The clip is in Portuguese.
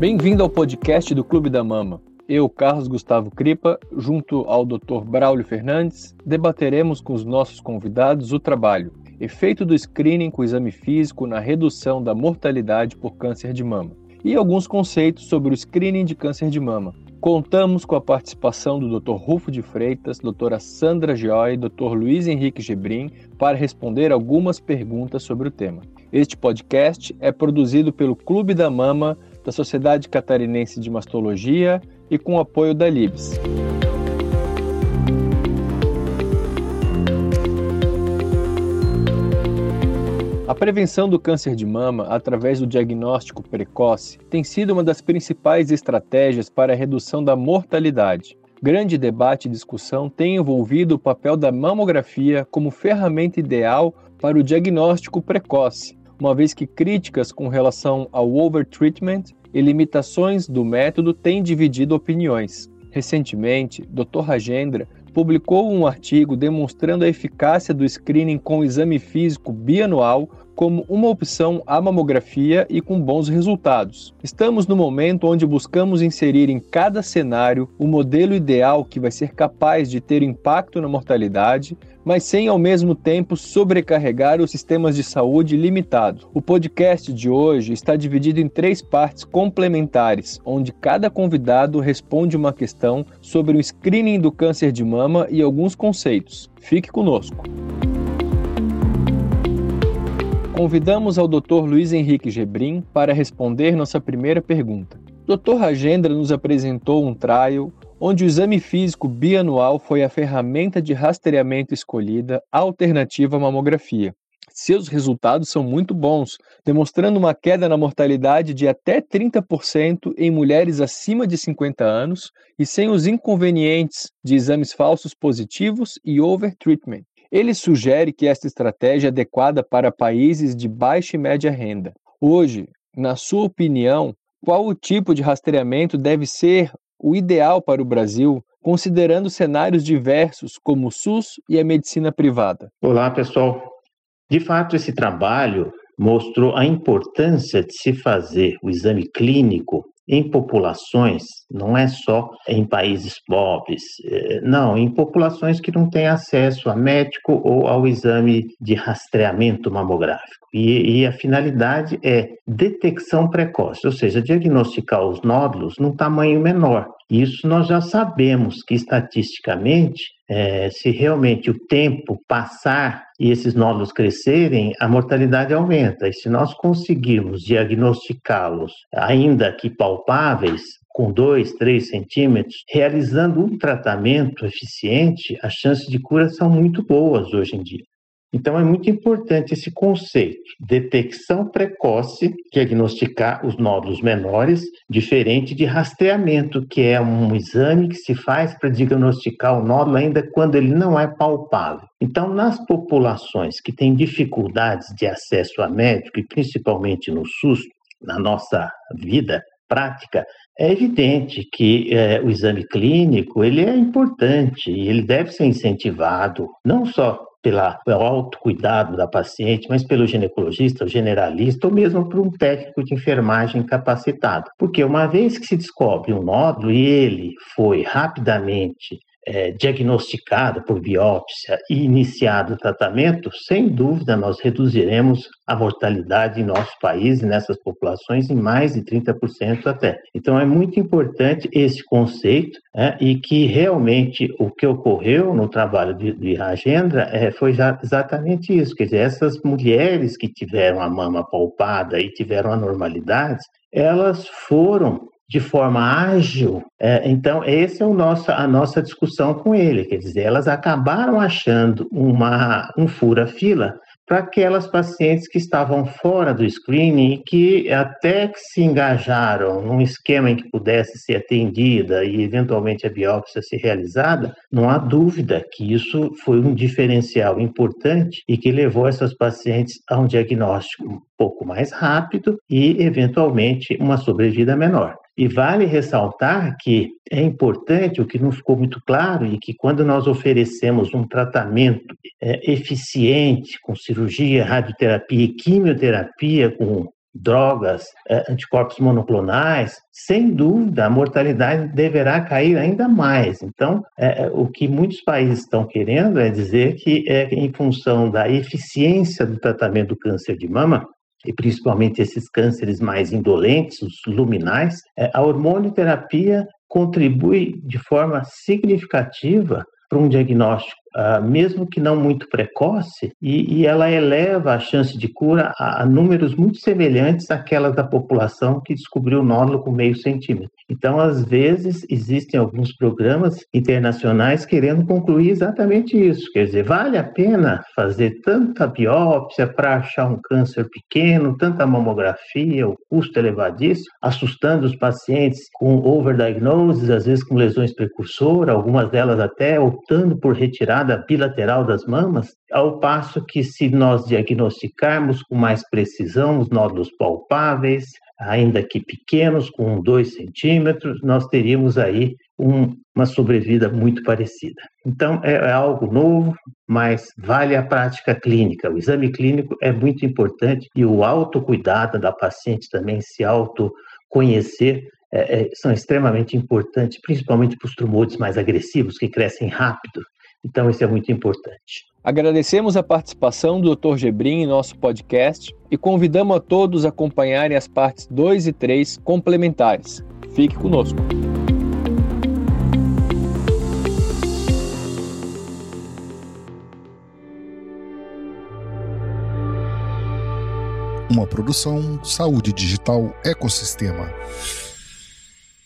Bem-vindo ao podcast do Clube da Mama. Eu, Carlos Gustavo Cripa, junto ao Dr. Braulio Fernandes, debateremos com os nossos convidados o trabalho, efeito do screening com exame físico na redução da mortalidade por câncer de mama e alguns conceitos sobre o screening de câncer de mama. Contamos com a participação do Dr. Rufo de Freitas, doutora Sandra Joy e Dr. Luiz Henrique Gebrim para responder algumas perguntas sobre o tema. Este podcast é produzido pelo Clube da Mama da Sociedade Catarinense de Mastologia e com o apoio da Libs. A prevenção do câncer de mama através do diagnóstico precoce tem sido uma das principais estratégias para a redução da mortalidade. Grande debate e discussão tem envolvido o papel da mamografia como ferramenta ideal para o diagnóstico precoce, uma vez que críticas com relação ao overtreatment e limitações do método têm dividido opiniões. Recentemente, Dr. Rajendra publicou um artigo demonstrando a eficácia do screening com exame físico bianual como uma opção à mamografia e com bons resultados. Estamos no momento onde buscamos inserir em cada cenário o modelo ideal que vai ser capaz de ter impacto na mortalidade, mas sem ao mesmo tempo sobrecarregar os sistemas de saúde limitados. O podcast de hoje está dividido em três partes complementares, onde cada convidado responde uma questão sobre o screening do câncer de mama e alguns conceitos. Fique conosco. Convidamos ao Dr. Luiz Henrique Gebrim para responder nossa primeira pergunta. Dr. Rajendra nos apresentou um trial onde o exame físico bianual foi a ferramenta de rastreamento escolhida alternativa à mamografia. Seus resultados são muito bons, demonstrando uma queda na mortalidade de até 30% em mulheres acima de 50 anos e sem os inconvenientes de exames falsos positivos e overtreatment. Ele sugere que esta estratégia é adequada para países de baixa e média renda. Hoje, na sua opinião, qual o tipo de rastreamento deve ser o ideal para o Brasil, considerando cenários diversos como o SUS e a medicina privada? Olá, pessoal. De fato, esse trabalho mostrou a importância de se fazer o exame clínico em populações, não é só em países pobres, é, não, em populações que não têm acesso a médico ou ao exame de rastreamento mamográfico. E, e a finalidade é detecção precoce, ou seja, diagnosticar os nódulos num tamanho menor. Isso nós já sabemos que estatisticamente, é, se realmente o tempo passar e esses nódulos crescerem, a mortalidade aumenta. E se nós conseguirmos diagnosticá-los, ainda que palpáveis, com 2, 3 centímetros, realizando um tratamento eficiente, as chances de cura são muito boas hoje em dia. Então, é muito importante esse conceito, detecção precoce, diagnosticar os nódulos menores, diferente de rastreamento, que é um exame que se faz para diagnosticar o nódulo ainda quando ele não é palpável. Então, nas populações que têm dificuldades de acesso a médico, e principalmente no SUS, na nossa vida prática, é evidente que é, o exame clínico ele é importante e ele deve ser incentivado, não só pela, pelo autocuidado da paciente, mas pelo ginecologista, generalista, ou mesmo por um técnico de enfermagem capacitado. Porque uma vez que se descobre um nódulo e ele foi rapidamente é, diagnosticada por biópsia e iniciado o tratamento, sem dúvida nós reduziremos a mortalidade em nosso país nessas populações em mais de 30% até. Então é muito importante esse conceito é, e que realmente o que ocorreu no trabalho de, de Rajendra é, foi exatamente isso, quer dizer, essas mulheres que tiveram a mama palpada e tiveram anormalidades, elas foram de forma ágil. É, então, essa é o nosso, a nossa discussão com ele. Quer dizer, elas acabaram achando uma, um fura-fila para aquelas pacientes que estavam fora do screening e que até que se engajaram num esquema em que pudesse ser atendida e eventualmente a biópsia ser realizada, não há dúvida que isso foi um diferencial importante e que levou essas pacientes a um diagnóstico um pouco mais rápido e eventualmente uma sobrevida menor. E vale ressaltar que é importante, o que não ficou muito claro, e que quando nós oferecemos um tratamento é, eficiente, com cirurgia, radioterapia e quimioterapia, com drogas, é, anticorpos monoclonais, sem dúvida a mortalidade deverá cair ainda mais. Então, é, é, o que muitos países estão querendo é dizer que, é, em função da eficiência do tratamento do câncer de mama, e principalmente esses cânceres mais indolentes, os luminais, é, a hormonioterapia contribui de forma significativa para um diagnóstico uh, mesmo que não muito precoce, e, e, ela eleva a chance de cura a, a, números muito semelhantes àquelas da população que descobriu o nódulo com meio centímetro. Então, às vezes, existem alguns programas internacionais querendo concluir exatamente isso, quer dizer, vale a pena fazer tanta biópsia para achar um câncer pequeno, tanta mamografia, o custo elevadíssimo, assustando os pacientes com overdiagnosis, às vezes com lesões precursoras, algumas delas até optando por retirar retirada bilateral das mamas, ao passo que, se nós diagnosticarmos com mais precisão os nódulos palpáveis, ainda que pequenos, com 2 centímetros, nós teríamos aí um, uma sobrevida muito parecida. Então, é, é algo novo, mas vale a prática clínica. O exame clínico é muito importante e o autocuidado da paciente também se autoconhecer é, é, são extremamente importantes, principalmente para os tumores mais agressivos, que crescem rápido. Então, isso é muito importante. Agradecemos a participação do Dr. Gebrim em nosso podcast e convidamos a todos a acompanharem as partes 2 e 3 complementares. Fique conosco. Uma produção Saúde Digital Ecossistema.